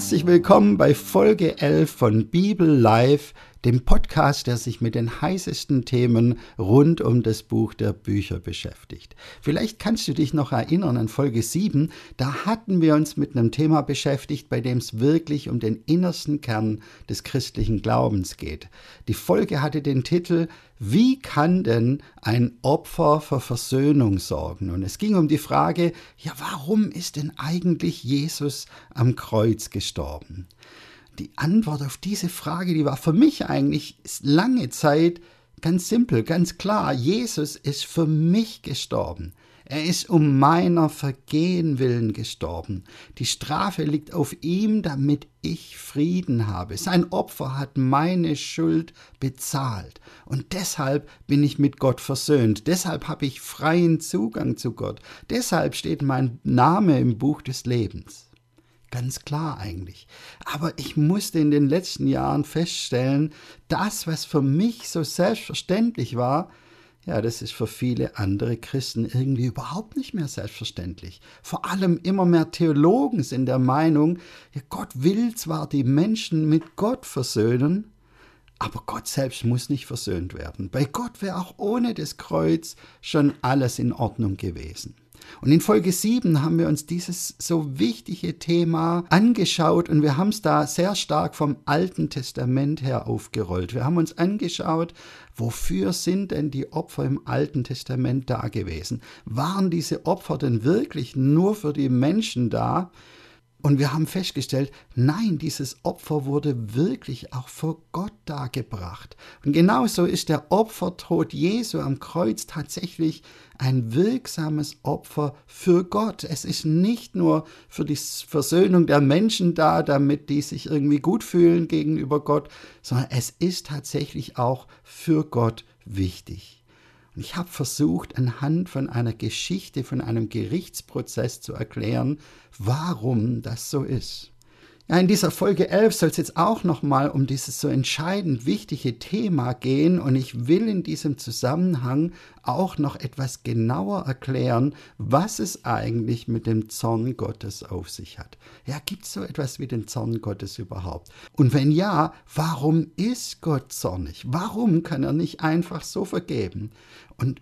Herzlich willkommen bei Folge 11 von Bibel Live, dem Podcast, der sich mit den heißesten Themen rund um das Buch der Bücher beschäftigt. Vielleicht kannst du dich noch erinnern an Folge 7, da hatten wir uns mit einem Thema beschäftigt, bei dem es wirklich um den innersten Kern des christlichen Glaubens geht. Die Folge hatte den Titel Wie kann denn ein Opfer für Versöhnung sorgen? Und es ging um die Frage, ja, warum ist denn eigentlich Jesus am Kreuz gestorben? Die Antwort auf diese Frage, die war für mich eigentlich lange Zeit ganz simpel, ganz klar. Jesus ist für mich gestorben. Er ist um meiner Vergehen willen gestorben. Die Strafe liegt auf ihm, damit ich Frieden habe. Sein Opfer hat meine Schuld bezahlt. Und deshalb bin ich mit Gott versöhnt. Deshalb habe ich freien Zugang zu Gott. Deshalb steht mein Name im Buch des Lebens. Ganz klar eigentlich. Aber ich musste in den letzten Jahren feststellen, das, was für mich so selbstverständlich war, ja, das ist für viele andere Christen irgendwie überhaupt nicht mehr selbstverständlich. Vor allem immer mehr Theologen sind der Meinung, ja, Gott will zwar die Menschen mit Gott versöhnen, aber Gott selbst muss nicht versöhnt werden. Bei Gott wäre auch ohne das Kreuz schon alles in Ordnung gewesen. Und in Folge 7 haben wir uns dieses so wichtige Thema angeschaut und wir haben es da sehr stark vom Alten Testament her aufgerollt. Wir haben uns angeschaut, wofür sind denn die Opfer im Alten Testament da gewesen? Waren diese Opfer denn wirklich nur für die Menschen da? Und wir haben festgestellt, nein, dieses Opfer wurde wirklich auch vor Gott dargebracht. Und genauso ist der Opfertod Jesu am Kreuz tatsächlich ein wirksames Opfer für Gott. Es ist nicht nur für die Versöhnung der Menschen da, damit die sich irgendwie gut fühlen gegenüber Gott, sondern es ist tatsächlich auch für Gott wichtig. Und ich habe versucht, anhand von einer Geschichte, von einem Gerichtsprozess zu erklären, warum das so ist. Ja, in dieser Folge 11 soll es jetzt auch nochmal um dieses so entscheidend wichtige Thema gehen und ich will in diesem Zusammenhang auch noch etwas genauer erklären, was es eigentlich mit dem Zorn Gottes auf sich hat. Ja, gibt es so etwas wie den Zorn Gottes überhaupt? Und wenn ja, warum ist Gott zornig? Warum kann er nicht einfach so vergeben? Und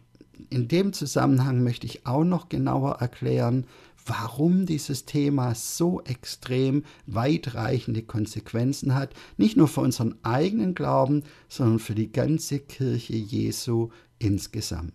in dem Zusammenhang möchte ich auch noch genauer erklären, warum dieses Thema so extrem weitreichende Konsequenzen hat, nicht nur für unseren eigenen Glauben, sondern für die ganze Kirche Jesu insgesamt.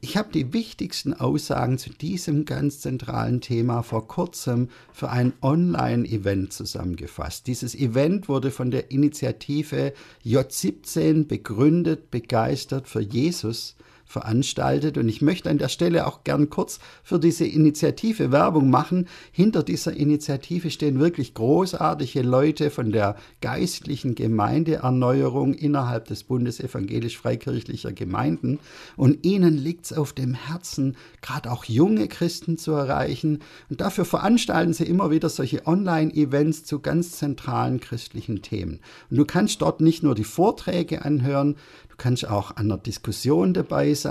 Ich habe die wichtigsten Aussagen zu diesem ganz zentralen Thema vor kurzem für ein Online-Event zusammengefasst. Dieses Event wurde von der Initiative J17 begründet, begeistert für Jesus veranstaltet. Und ich möchte an der Stelle auch gern kurz für diese Initiative Werbung machen. Hinter dieser Initiative stehen wirklich großartige Leute von der geistlichen Gemeindeerneuerung innerhalb des Bundes evangelisch-freikirchlicher Gemeinden. Und ihnen liegt es auf dem Herzen, gerade auch junge Christen zu erreichen. Und dafür veranstalten sie immer wieder solche Online-Events zu ganz zentralen christlichen Themen. Und du kannst dort nicht nur die Vorträge anhören, Du kannst auch an der Diskussion dabei sein.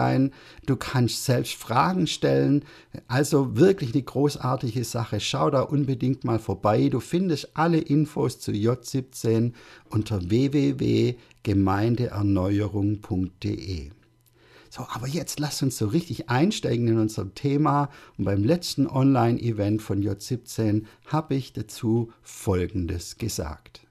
Du kannst selbst Fragen stellen. Also wirklich eine großartige Sache. Schau da unbedingt mal vorbei. Du findest alle Infos zu J17 unter www.gemeindeerneuerung.de. So, aber jetzt lass uns so richtig einsteigen in unser Thema. Und beim letzten Online-Event von J17 habe ich dazu Folgendes gesagt.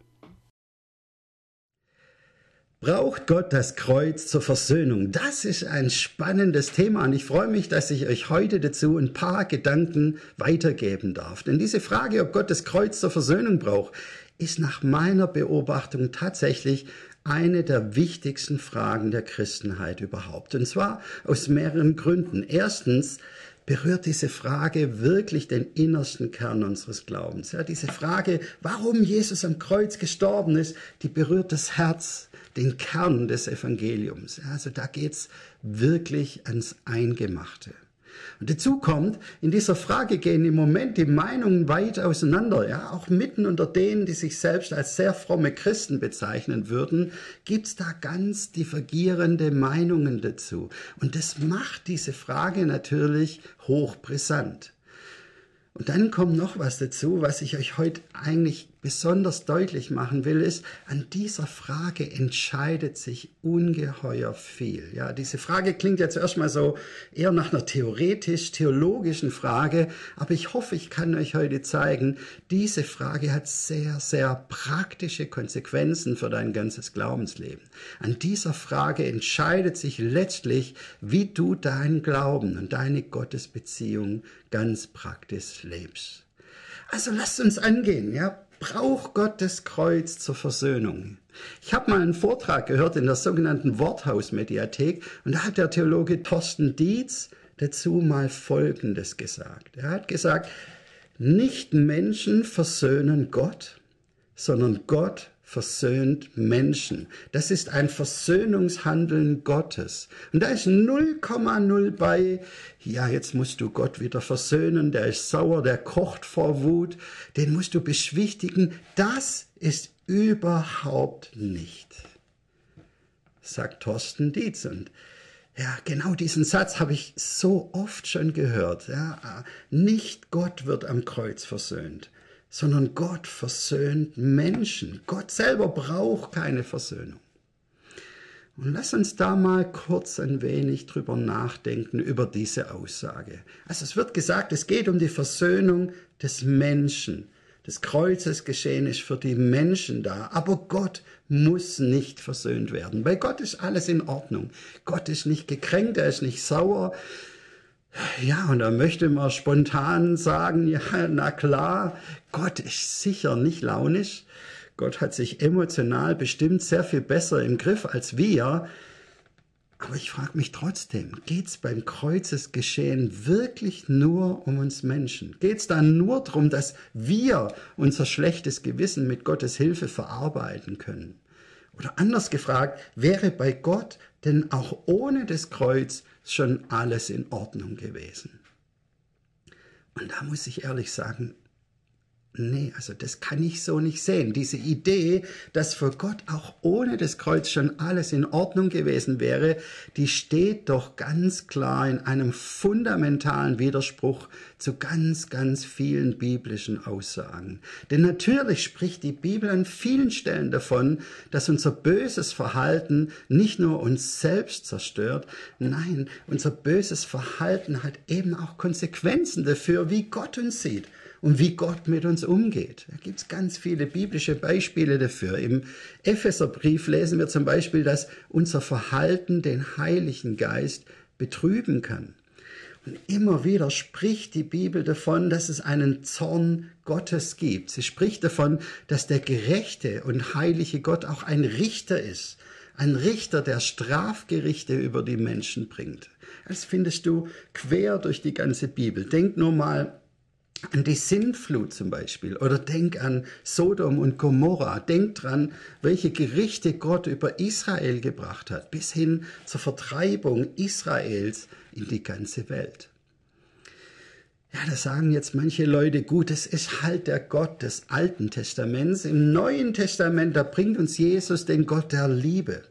Braucht Gott das Kreuz zur Versöhnung? Das ist ein spannendes Thema und ich freue mich, dass ich euch heute dazu ein paar Gedanken weitergeben darf. Denn diese Frage, ob Gott das Kreuz zur Versöhnung braucht, ist nach meiner Beobachtung tatsächlich eine der wichtigsten Fragen der Christenheit überhaupt. Und zwar aus mehreren Gründen. Erstens, berührt diese Frage wirklich den innersten Kern unseres Glaubens. Ja, diese Frage, warum Jesus am Kreuz gestorben ist, die berührt das Herz den Kern des Evangeliums. Also da geht's wirklich ans Eingemachte. Und dazu kommt, in dieser Frage gehen im Moment die Meinungen weit auseinander. Ja, auch mitten unter denen, die sich selbst als sehr fromme Christen bezeichnen würden, gibt's da ganz divergierende Meinungen dazu. Und das macht diese Frage natürlich hochbrisant. Und dann kommt noch was dazu, was ich euch heute eigentlich besonders deutlich machen will, ist, an dieser Frage entscheidet sich ungeheuer viel. Ja, diese Frage klingt jetzt erstmal so eher nach einer theoretisch-theologischen Frage, aber ich hoffe, ich kann euch heute zeigen, diese Frage hat sehr, sehr praktische Konsequenzen für dein ganzes Glaubensleben. An dieser Frage entscheidet sich letztlich, wie du deinen Glauben und deine Gottesbeziehung ganz praktisch lebst. Also lasst uns angehen, ja. Braucht Gott das Kreuz zur Versöhnung? Ich habe mal einen Vortrag gehört in der sogenannten Worthaus-Mediathek und da hat der Theologe Thorsten Dietz dazu mal Folgendes gesagt. Er hat gesagt, nicht Menschen versöhnen Gott, sondern Gott versöhnt Menschen. Das ist ein Versöhnungshandeln Gottes. Und da ist 0,0 bei, ja, jetzt musst du Gott wieder versöhnen, der ist sauer, der kocht vor Wut, den musst du beschwichtigen. Das ist überhaupt nicht, sagt Thorsten Dietz. Und ja, genau diesen Satz habe ich so oft schon gehört. Ja, nicht Gott wird am Kreuz versöhnt sondern Gott versöhnt Menschen. Gott selber braucht keine Versöhnung. Und lass uns da mal kurz ein wenig drüber nachdenken, über diese Aussage. Also es wird gesagt, es geht um die Versöhnung des Menschen. Das Kreuzes geschehen ist für die Menschen da, aber Gott muss nicht versöhnt werden. Bei Gott ist alles in Ordnung. Gott ist nicht gekränkt, er ist nicht sauer, ja, und da möchte man spontan sagen, ja, na klar, Gott ist sicher nicht launisch. Gott hat sich emotional bestimmt sehr viel besser im Griff als wir. Aber ich frage mich trotzdem, geht es beim Kreuzesgeschehen wirklich nur um uns Menschen? Geht es da nur darum, dass wir unser schlechtes Gewissen mit Gottes Hilfe verarbeiten können? Oder anders gefragt, wäre bei Gott denn auch ohne das Kreuz schon alles in Ordnung gewesen. Und da muss ich ehrlich sagen, Nee, also das kann ich so nicht sehen. Diese Idee, dass für Gott auch ohne das Kreuz schon alles in Ordnung gewesen wäre, die steht doch ganz klar in einem fundamentalen Widerspruch zu ganz, ganz vielen biblischen Aussagen. Denn natürlich spricht die Bibel an vielen Stellen davon, dass unser böses Verhalten nicht nur uns selbst zerstört, nein, unser böses Verhalten hat eben auch Konsequenzen dafür, wie Gott uns sieht und wie Gott mit uns umgeht. Da gibt es ganz viele biblische Beispiele dafür. Im Epheserbrief lesen wir zum Beispiel, dass unser Verhalten den Heiligen Geist betrüben kann. Und immer wieder spricht die Bibel davon, dass es einen Zorn Gottes gibt. Sie spricht davon, dass der gerechte und heilige Gott auch ein Richter ist. Ein Richter, der Strafgerichte über die Menschen bringt. Das findest du quer durch die ganze Bibel. Denk nur mal an die Sintflut zum Beispiel oder denk an Sodom und Gomorra. Denk dran, welche Gerichte Gott über Israel gebracht hat, bis hin zur Vertreibung Israels in die ganze Welt. Ja, da sagen jetzt manche Leute, gut, es ist halt der Gott des Alten Testaments. Im Neuen Testament, da bringt uns Jesus den Gott der Liebe.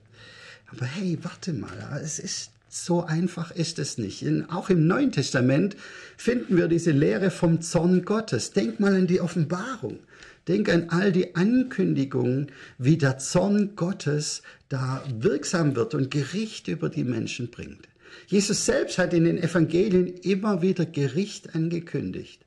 Aber hey, warte mal, es ist so einfach ist es nicht. In, auch im Neuen Testament finden wir diese Lehre vom Zorn Gottes. Denk mal an die Offenbarung. Denk an all die Ankündigungen, wie der Zorn Gottes da wirksam wird und Gericht über die Menschen bringt. Jesus selbst hat in den Evangelien immer wieder Gericht angekündigt.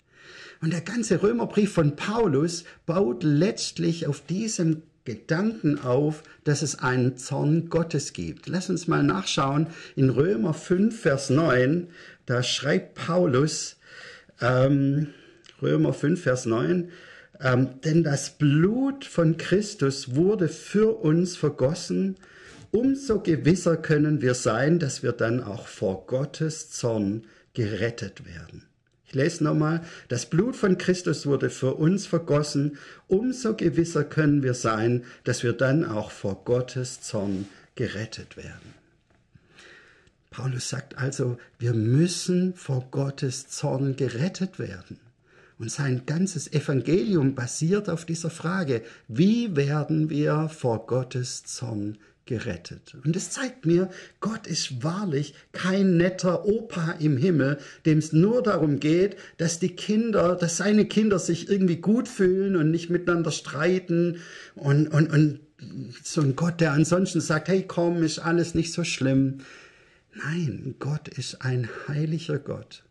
Und der ganze Römerbrief von Paulus baut letztlich auf diesem Gedanken auf, dass es einen Zorn Gottes gibt. Lass uns mal nachschauen in Römer 5, Vers 9. Da schreibt Paulus, ähm, Römer 5, Vers 9, ähm, denn das Blut von Christus wurde für uns vergossen, umso gewisser können wir sein, dass wir dann auch vor Gottes Zorn gerettet werden. Ich lese nochmal, das Blut von Christus wurde für uns vergossen, umso gewisser können wir sein, dass wir dann auch vor Gottes Zorn gerettet werden. Paulus sagt also, wir müssen vor Gottes Zorn gerettet werden. Und sein ganzes Evangelium basiert auf dieser Frage, wie werden wir vor Gottes Zorn gerettet. Und es zeigt mir, Gott ist wahrlich kein netter Opa im Himmel, dem es nur darum geht, dass die Kinder, dass seine Kinder sich irgendwie gut fühlen und nicht miteinander streiten und, und, und so ein Gott, der ansonsten sagt, hey komm, ist alles nicht so schlimm. Nein, Gott ist ein heiliger Gott.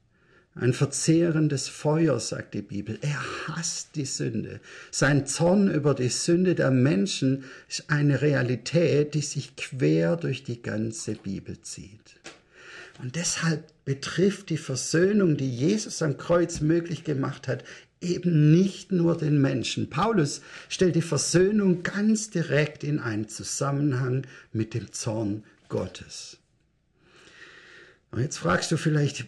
Ein verzehrendes Feuer, sagt die Bibel. Er hasst die Sünde. Sein Zorn über die Sünde der Menschen ist eine Realität, die sich quer durch die ganze Bibel zieht. Und deshalb betrifft die Versöhnung, die Jesus am Kreuz möglich gemacht hat, eben nicht nur den Menschen. Paulus stellt die Versöhnung ganz direkt in einen Zusammenhang mit dem Zorn Gottes. Und jetzt fragst du vielleicht,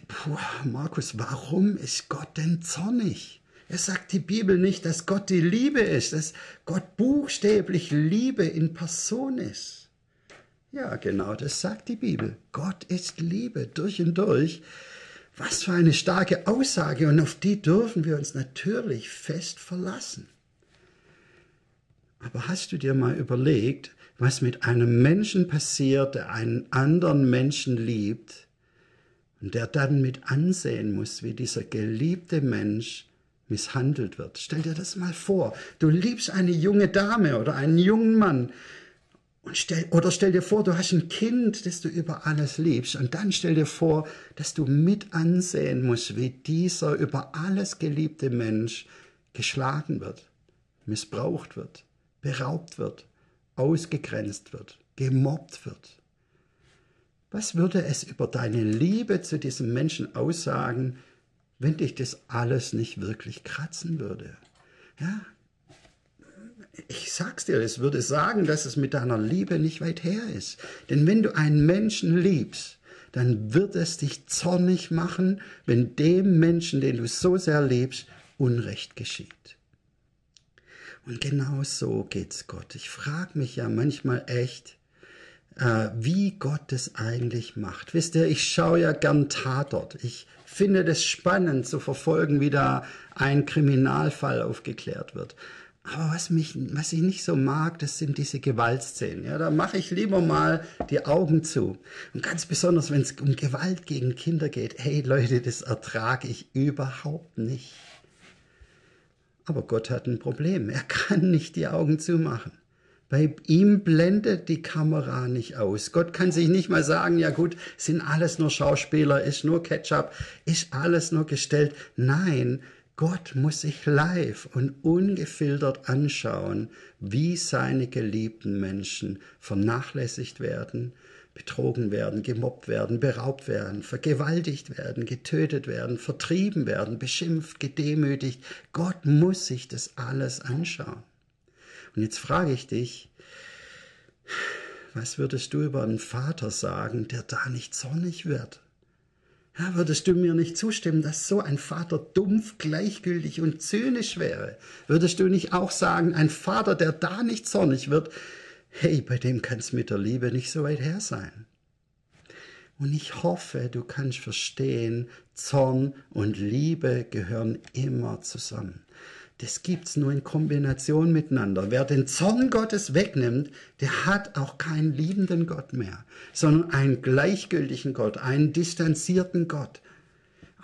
Markus, warum ist Gott denn zornig? Es sagt die Bibel nicht, dass Gott die Liebe ist, dass Gott buchstäblich Liebe in Person ist. Ja, genau, das sagt die Bibel. Gott ist Liebe durch und durch. Was für eine starke Aussage und auf die dürfen wir uns natürlich fest verlassen. Aber hast du dir mal überlegt, was mit einem Menschen passiert, der einen anderen Menschen liebt, und der dann mit ansehen muss, wie dieser geliebte Mensch misshandelt wird. Stell dir das mal vor. Du liebst eine junge Dame oder einen jungen Mann. Und stell, oder stell dir vor, du hast ein Kind, das du über alles liebst. Und dann stell dir vor, dass du mit ansehen musst, wie dieser über alles geliebte Mensch geschlagen wird, missbraucht wird, beraubt wird, ausgegrenzt wird, gemobbt wird. Was würde es über deine Liebe zu diesem Menschen aussagen, wenn dich das alles nicht wirklich kratzen würde? Ja, ich sag's dir, es würde sagen, dass es mit deiner Liebe nicht weit her ist. Denn wenn du einen Menschen liebst, dann wird es dich zornig machen, wenn dem Menschen, den du so sehr liebst, Unrecht geschieht. Und genau so geht's Gott. Ich frage mich ja manchmal echt, äh, wie Gott es eigentlich macht. Wisst ihr, ich schaue ja gern Tatort. Ich finde das spannend zu verfolgen, wie da ein Kriminalfall aufgeklärt wird. Aber was mich, was ich nicht so mag, das sind diese Gewaltszenen. Ja, da mache ich lieber mal die Augen zu. Und ganz besonders, wenn es um Gewalt gegen Kinder geht. Hey Leute, das ertrage ich überhaupt nicht. Aber Gott hat ein Problem. Er kann nicht die Augen zumachen. Bei ihm blendet die Kamera nicht aus. Gott kann sich nicht mal sagen, ja gut, sind alles nur Schauspieler, ist nur Ketchup, ist alles nur gestellt. Nein, Gott muss sich live und ungefiltert anschauen, wie seine geliebten Menschen vernachlässigt werden, betrogen werden, gemobbt werden, beraubt werden, vergewaltigt werden, getötet werden, vertrieben werden, beschimpft, gedemütigt. Gott muss sich das alles anschauen. Und jetzt frage ich dich, was würdest du über einen Vater sagen, der da nicht zornig wird? Ja, würdest du mir nicht zustimmen, dass so ein Vater dumpf, gleichgültig und zynisch wäre? Würdest du nicht auch sagen, ein Vater, der da nicht zornig wird, hey, bei dem kann es mit der Liebe nicht so weit her sein? Und ich hoffe, du kannst verstehen, Zorn und Liebe gehören immer zusammen das gibt's nur in Kombination miteinander. Wer den Zorn Gottes wegnimmt, der hat auch keinen liebenden Gott mehr, sondern einen gleichgültigen Gott, einen distanzierten Gott.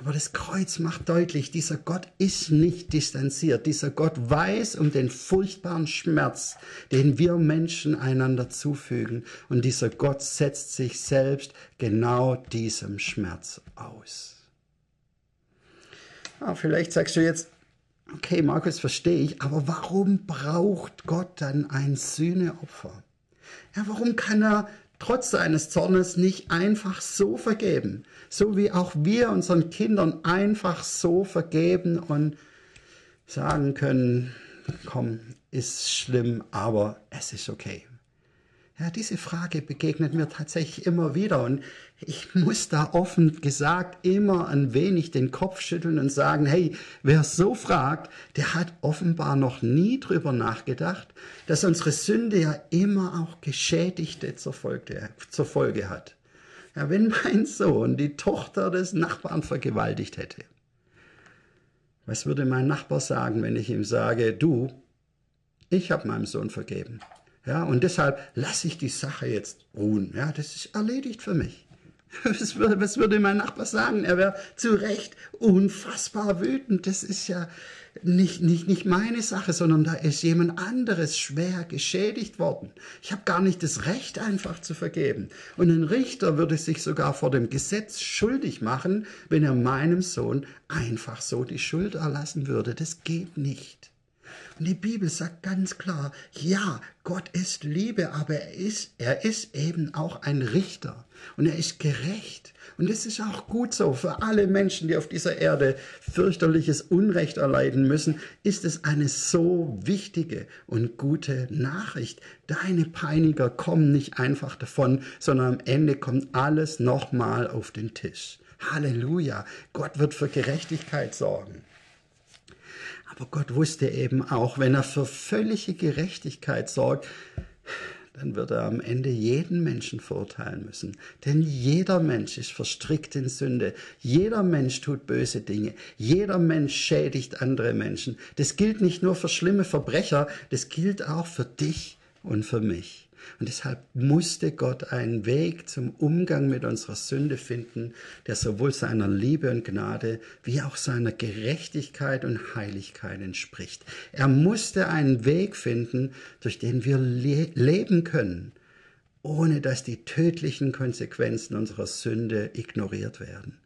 Aber das Kreuz macht deutlich, dieser Gott ist nicht distanziert. Dieser Gott weiß um den furchtbaren Schmerz, den wir Menschen einander zufügen. Und dieser Gott setzt sich selbst genau diesem Schmerz aus. Ah, vielleicht sagst du jetzt, Okay, Markus, verstehe ich, aber warum braucht Gott dann ein Sühneopfer? Ja, warum kann er trotz seines Zornes nicht einfach so vergeben? So wie auch wir unseren Kindern einfach so vergeben und sagen können, komm, ist schlimm, aber es ist okay. Ja, diese Frage begegnet mir tatsächlich immer wieder und ich muss da offen gesagt immer ein wenig den Kopf schütteln und sagen, hey, wer so fragt, der hat offenbar noch nie drüber nachgedacht, dass unsere Sünde ja immer auch Geschädigte zur Folge, hat. Ja, wenn mein Sohn die Tochter des Nachbarn vergewaltigt hätte, was würde mein Nachbar sagen, wenn ich ihm sage, du, ich habe meinem Sohn vergeben. Ja, und deshalb lasse ich die Sache jetzt ruhen. Ja, das ist erledigt für mich. Was würde, was würde mein Nachbar sagen? Er wäre zu Recht unfassbar wütend. Das ist ja nicht, nicht, nicht meine Sache, sondern da ist jemand anderes schwer geschädigt worden. Ich habe gar nicht das Recht, einfach zu vergeben. Und ein Richter würde sich sogar vor dem Gesetz schuldig machen, wenn er meinem Sohn einfach so die Schuld erlassen würde. Das geht nicht. Und die Bibel sagt ganz klar, ja, Gott ist Liebe, aber er ist, er ist eben auch ein Richter und er ist gerecht. Und es ist auch gut so. Für alle Menschen, die auf dieser Erde fürchterliches Unrecht erleiden müssen, ist es eine so wichtige und gute Nachricht. Deine Peiniger kommen nicht einfach davon, sondern am Ende kommt alles nochmal auf den Tisch. Halleluja. Gott wird für Gerechtigkeit sorgen. Aber Gott wusste eben auch, wenn er für völlige Gerechtigkeit sorgt, dann wird er am Ende jeden Menschen verurteilen müssen. Denn jeder Mensch ist verstrickt in Sünde. Jeder Mensch tut böse Dinge. Jeder Mensch schädigt andere Menschen. Das gilt nicht nur für schlimme Verbrecher, das gilt auch für dich und für mich. Und deshalb musste Gott einen Weg zum Umgang mit unserer Sünde finden, der sowohl seiner Liebe und Gnade wie auch seiner Gerechtigkeit und Heiligkeit entspricht. Er musste einen Weg finden, durch den wir le leben können, ohne dass die tödlichen Konsequenzen unserer Sünde ignoriert werden.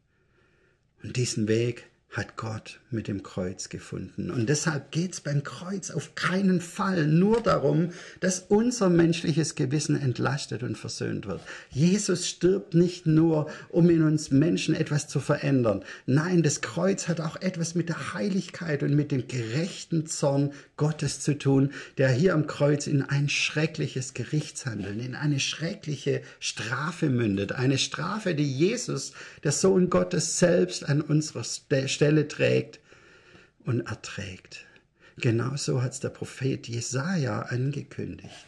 Und diesen Weg hat Gott mit dem Kreuz gefunden. Und deshalb geht es beim Kreuz auf keinen Fall nur darum, dass unser menschliches Gewissen entlastet und versöhnt wird. Jesus stirbt nicht nur, um in uns Menschen etwas zu verändern. Nein, das Kreuz hat auch etwas mit der Heiligkeit und mit dem gerechten Zorn Gottes zu tun, der hier am Kreuz in ein schreckliches Gerichtshandeln, in eine schreckliche Strafe mündet. Eine Strafe, die Jesus, der Sohn Gottes selbst an unserer Stelle trägt und erträgt. Genauso hat es der Prophet Jesaja angekündigt.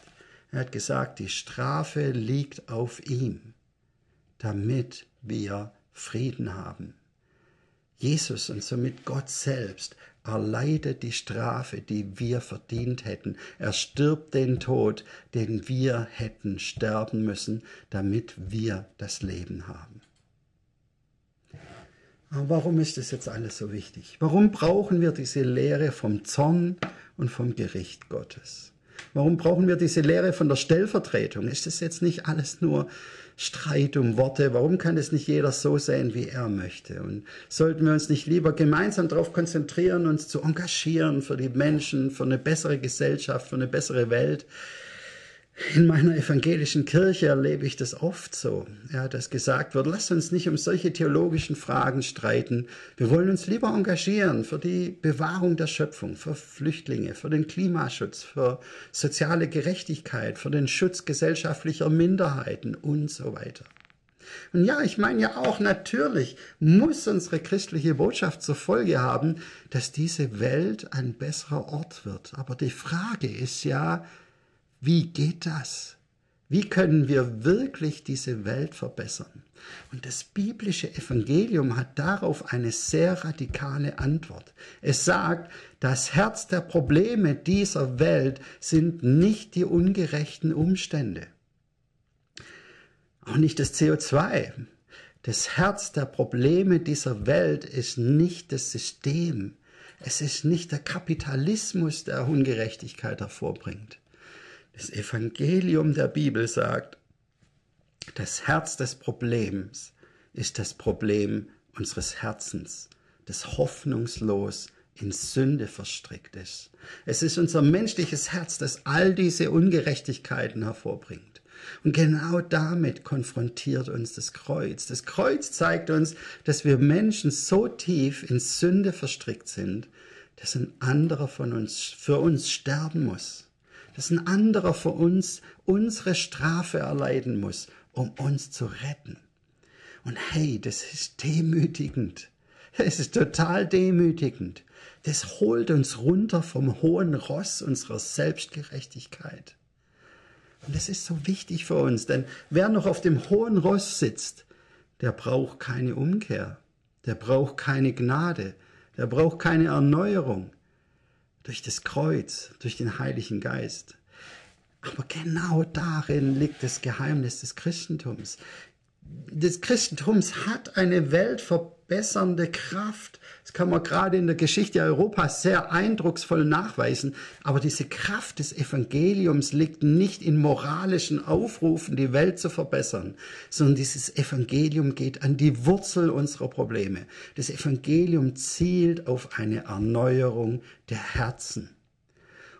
Er hat gesagt, die Strafe liegt auf ihm, damit wir Frieden haben. Jesus und somit Gott selbst erleidet die Strafe, die wir verdient hätten. Er stirbt den Tod, den wir hätten sterben müssen, damit wir das Leben haben. Aber warum ist das jetzt alles so wichtig? Warum brauchen wir diese Lehre vom Zorn und vom Gericht Gottes? Warum brauchen wir diese Lehre von der Stellvertretung? Ist das jetzt nicht alles nur Streit um Worte? Warum kann es nicht jeder so sehen, wie er möchte? Und sollten wir uns nicht lieber gemeinsam darauf konzentrieren, uns zu engagieren für die Menschen, für eine bessere Gesellschaft, für eine bessere Welt? In meiner evangelischen Kirche erlebe ich das oft so, ja, dass gesagt wird, lasst uns nicht um solche theologischen Fragen streiten. Wir wollen uns lieber engagieren für die Bewahrung der Schöpfung, für Flüchtlinge, für den Klimaschutz, für soziale Gerechtigkeit, für den Schutz gesellschaftlicher Minderheiten und so weiter. Und ja, ich meine ja auch, natürlich muss unsere christliche Botschaft zur Folge haben, dass diese Welt ein besserer Ort wird. Aber die Frage ist ja, wie geht das? Wie können wir wirklich diese Welt verbessern? Und das biblische Evangelium hat darauf eine sehr radikale Antwort. Es sagt, das Herz der Probleme dieser Welt sind nicht die ungerechten Umstände. Auch nicht das CO2. Das Herz der Probleme dieser Welt ist nicht das System. Es ist nicht der Kapitalismus, der Ungerechtigkeit hervorbringt. Das Evangelium der Bibel sagt, das Herz des Problems ist das Problem unseres Herzens, das hoffnungslos in Sünde verstrickt ist. Es ist unser menschliches Herz, das all diese Ungerechtigkeiten hervorbringt. Und genau damit konfrontiert uns das Kreuz. Das Kreuz zeigt uns, dass wir Menschen so tief in Sünde verstrickt sind, dass ein anderer von uns für uns sterben muss dass ein anderer für uns unsere Strafe erleiden muss, um uns zu retten. Und hey, das ist demütigend. Es ist total demütigend. Das holt uns runter vom hohen Ross unserer Selbstgerechtigkeit. Und das ist so wichtig für uns, denn wer noch auf dem hohen Ross sitzt, der braucht keine Umkehr, der braucht keine Gnade, der braucht keine Erneuerung, durch das Kreuz, durch den Heiligen Geist. Aber genau darin liegt das Geheimnis des Christentums. Das Christentums hat eine weltverbessernde Kraft. Das kann man gerade in der Geschichte Europas sehr eindrucksvoll nachweisen. Aber diese Kraft des Evangeliums liegt nicht in moralischen Aufrufen, die Welt zu verbessern, sondern dieses Evangelium geht an die Wurzel unserer Probleme. Das Evangelium zielt auf eine Erneuerung der Herzen.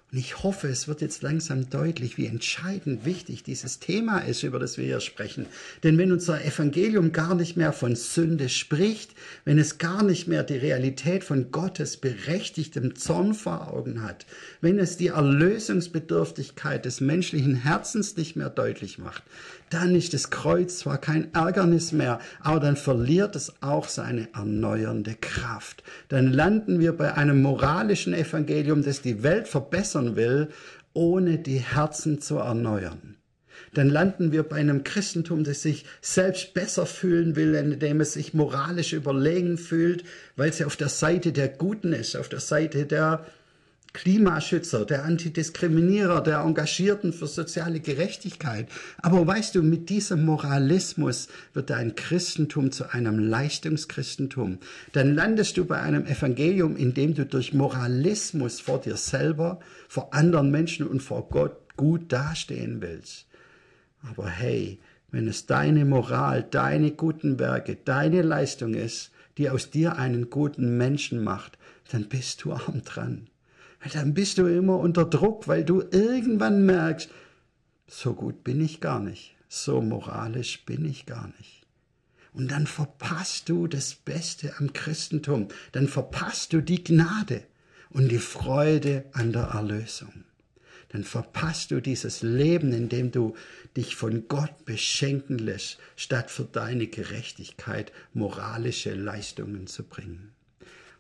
Und ich hoffe, es wird jetzt langsam deutlich, wie entscheidend wichtig dieses Thema ist, über das wir hier sprechen. Denn wenn unser Evangelium gar nicht mehr von Sünde spricht, wenn es gar nicht mehr die Realität von Gottes berechtigtem Zorn vor Augen hat, wenn es die Erlösungsbedürftigkeit des menschlichen Herzens nicht mehr deutlich macht, dann ist das Kreuz zwar kein Ärgernis mehr, aber dann verliert es auch seine erneuernde Kraft. Dann landen wir bei einem moralischen Evangelium, das die Welt verbessern will, ohne die Herzen zu erneuern dann landen wir bei einem Christentum, das sich selbst besser fühlen will, indem es sich moralisch überlegen fühlt, weil es auf der Seite der Guten ist, auf der Seite der Klimaschützer, der Antidiskriminierer, der Engagierten für soziale Gerechtigkeit. Aber weißt du, mit diesem Moralismus wird dein Christentum zu einem Leistungschristentum. Dann landest du bei einem Evangelium, in dem du durch Moralismus vor dir selber, vor anderen Menschen und vor Gott gut dastehen willst. Aber hey, wenn es deine Moral, deine guten Werke, deine Leistung ist, die aus dir einen guten Menschen macht, dann bist du arm dran dann bist du immer unter Druck, weil du irgendwann merkst, so gut bin ich gar nicht, so moralisch bin ich gar nicht. Und dann verpasst du das Beste am Christentum, dann verpasst du die Gnade und die Freude an der Erlösung. Dann verpasst du dieses Leben, in dem du dich von Gott beschenken lässt, statt für deine Gerechtigkeit moralische Leistungen zu bringen.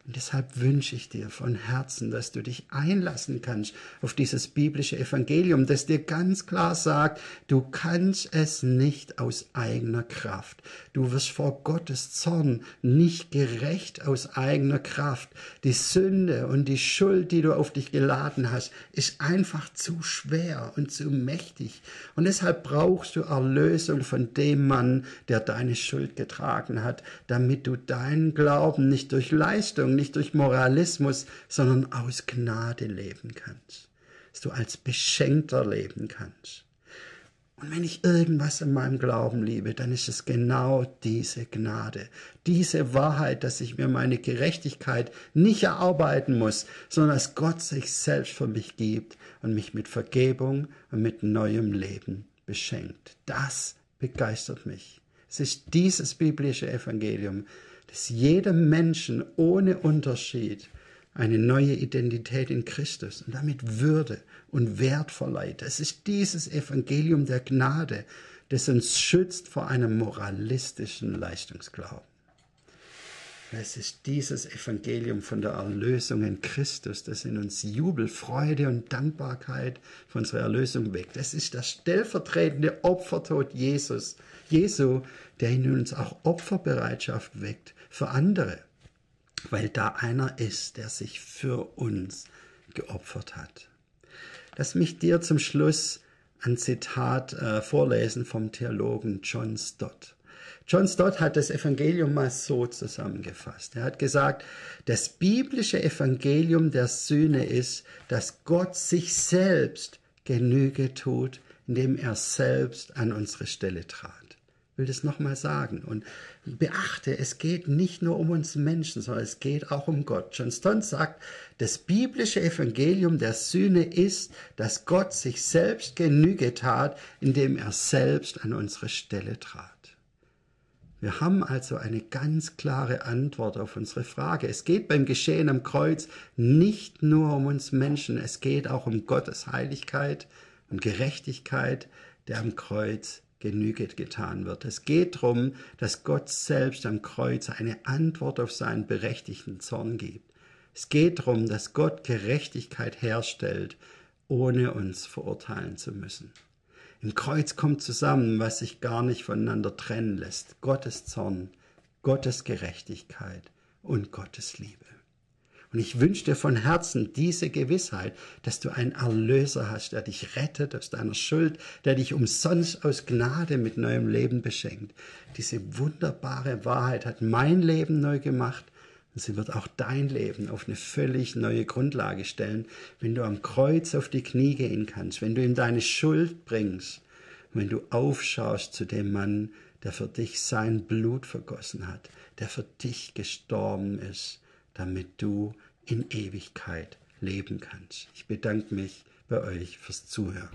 Und deshalb wünsche ich dir von Herzen, dass du dich einlassen kannst auf dieses biblische Evangelium, das dir ganz klar sagt, du kannst es nicht aus eigener Kraft. Du wirst vor Gottes Zorn nicht gerecht aus eigener Kraft. Die Sünde und die Schuld, die du auf dich geladen hast, ist einfach zu schwer und zu mächtig. Und deshalb brauchst du Erlösung von dem Mann, der deine Schuld getragen hat, damit du deinen Glauben nicht durch Leistung, nicht durch Moralismus, sondern aus Gnade leben kannst. Dass du als Beschenkter leben kannst. Und wenn ich irgendwas in meinem Glauben liebe, dann ist es genau diese Gnade, diese Wahrheit, dass ich mir meine Gerechtigkeit nicht erarbeiten muss, sondern dass Gott sich selbst für mich gibt und mich mit Vergebung und mit neuem Leben beschenkt. Das begeistert mich. Es ist dieses biblische Evangelium, dass jedem Menschen ohne Unterschied eine neue Identität in Christus und damit Würde und Wert verleiht. Es ist dieses Evangelium der Gnade, das uns schützt vor einem moralistischen Leistungsglauben. Es ist dieses Evangelium von der Erlösung in Christus, das in uns Jubel, Freude und Dankbarkeit für unsere Erlösung weckt. Es ist das stellvertretende Opfertod Jesus, Jesu, der in uns auch Opferbereitschaft weckt für andere, weil da einer ist, der sich für uns geopfert hat. Lass mich dir zum Schluss ein Zitat äh, vorlesen vom Theologen John Stott. John Stott hat das Evangelium mal so zusammengefasst. Er hat gesagt, das biblische Evangelium der Sühne ist, dass Gott sich selbst Genüge tut, indem er selbst an unsere Stelle trat. Will das nochmal sagen und beachte, es geht nicht nur um uns Menschen, sondern es geht auch um Gott. John Stott sagt, das biblische Evangelium der Sühne ist, dass Gott sich selbst Genüge tat, indem er selbst an unsere Stelle trat. Wir haben also eine ganz klare Antwort auf unsere Frage. Es geht beim Geschehen am Kreuz nicht nur um uns Menschen, es geht auch um Gottes Heiligkeit und Gerechtigkeit, der am Kreuz Genüge getan wird. Es geht darum, dass Gott selbst am Kreuz eine Antwort auf seinen berechtigten Zorn gibt. Es geht darum, dass Gott Gerechtigkeit herstellt, ohne uns verurteilen zu müssen. Im Kreuz kommt zusammen, was sich gar nicht voneinander trennen lässt. Gottes Zorn, Gottes Gerechtigkeit und Gottes Liebe. Und ich wünsche dir von Herzen diese Gewissheit, dass du einen Erlöser hast, der dich rettet aus deiner Schuld, der dich umsonst aus Gnade mit neuem Leben beschenkt. Diese wunderbare Wahrheit hat mein Leben neu gemacht und sie wird auch dein Leben auf eine völlig neue Grundlage stellen, wenn du am Kreuz auf die Knie gehen kannst, wenn du ihm deine Schuld bringst, wenn du aufschaust zu dem Mann, der für dich sein Blut vergossen hat, der für dich gestorben ist, damit du in Ewigkeit leben kannst. Ich bedanke mich bei euch fürs Zuhören.